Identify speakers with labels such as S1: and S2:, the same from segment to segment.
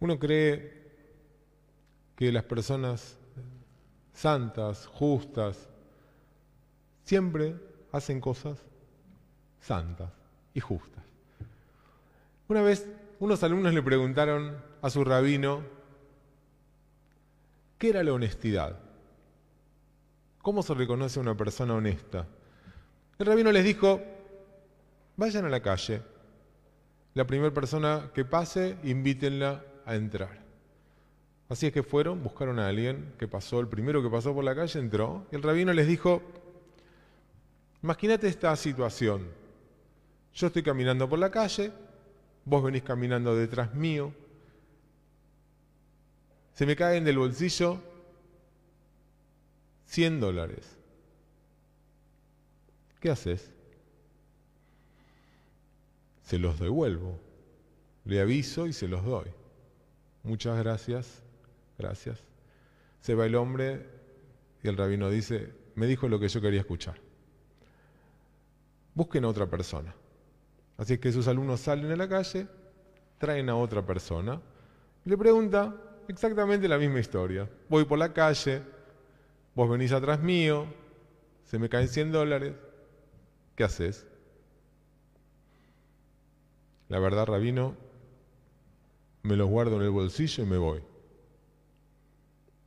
S1: Uno cree que las personas santas, justas, siempre hacen cosas santas y justas. Una vez unos alumnos le preguntaron a su rabino qué era la honestidad. ¿Cómo se reconoce a una persona honesta? El rabino les dijo, vayan a la calle. La primera persona que pase, invítenla a entrar. Así es que fueron, buscaron a alguien que pasó, el primero que pasó por la calle entró, y el rabino les dijo, imagínate esta situación. Yo estoy caminando por la calle, vos venís caminando detrás mío, se me caen del bolsillo 100 dólares. ¿Qué haces? Se los devuelvo. Le aviso y se los doy. Muchas gracias, gracias. Se va el hombre y el rabino dice, me dijo lo que yo quería escuchar. Busquen a otra persona. Así es que sus alumnos salen a la calle, traen a otra persona y le pregunta exactamente la misma historia. Voy por la calle, vos venís atrás mío, se me caen 100 dólares, ¿qué haces? La verdad, rabino, me los guardo en el bolsillo y me voy.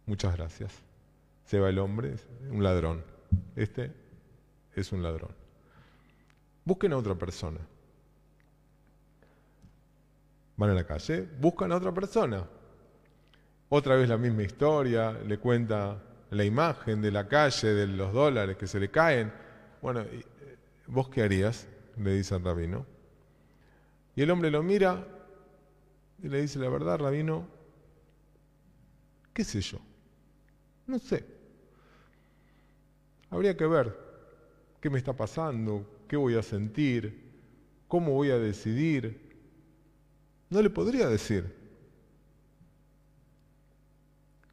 S1: Muchas gracias. Se va el hombre, un ladrón. Este es un ladrón. Busquen a otra persona. Van a la calle, buscan a otra persona. Otra vez la misma historia, le cuenta la imagen de la calle, de los dólares que se le caen. Bueno, eh, ¿vos qué harías? Le dice el rabino. Y el hombre lo mira y le dice la verdad, rabino, ¿qué sé yo? No sé. Habría que ver qué me está pasando, qué voy a sentir, cómo voy a decidir. No le podría decir.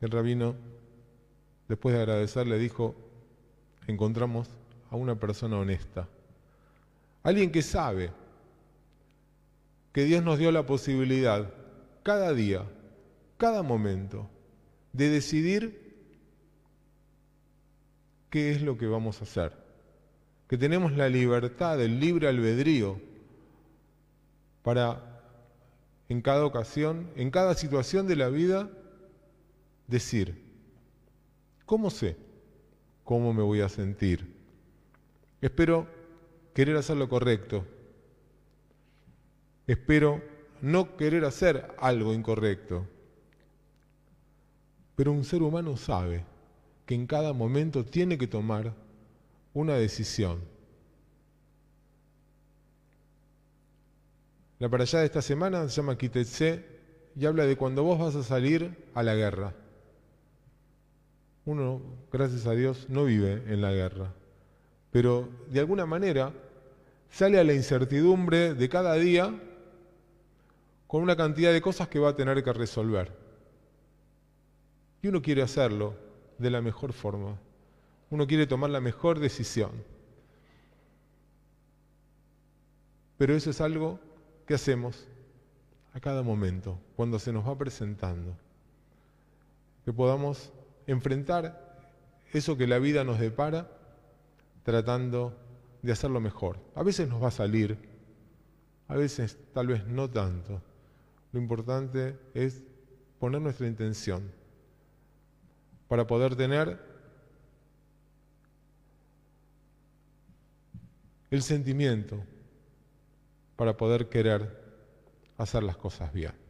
S1: El rabino, después de agradecer, le dijo, encontramos a una persona honesta, alguien que sabe que Dios nos dio la posibilidad cada día, cada momento, de decidir qué es lo que vamos a hacer. Que tenemos la libertad, el libre albedrío para en cada ocasión, en cada situación de la vida, decir, ¿cómo sé cómo me voy a sentir? Espero querer hacer lo correcto. Espero no querer hacer algo incorrecto. Pero un ser humano sabe que en cada momento tiene que tomar una decisión. La para allá de esta semana se llama Kitetse y habla de cuando vos vas a salir a la guerra. Uno, gracias a Dios, no vive en la guerra, pero de alguna manera sale a la incertidumbre de cada día con una cantidad de cosas que va a tener que resolver. Y uno quiere hacerlo de la mejor forma. Uno quiere tomar la mejor decisión. Pero eso es algo que hacemos a cada momento, cuando se nos va presentando. Que podamos enfrentar eso que la vida nos depara tratando de hacerlo mejor. A veces nos va a salir, a veces tal vez no tanto lo importante es poner nuestra intención para poder tener el sentimiento para poder querer hacer las cosas bien.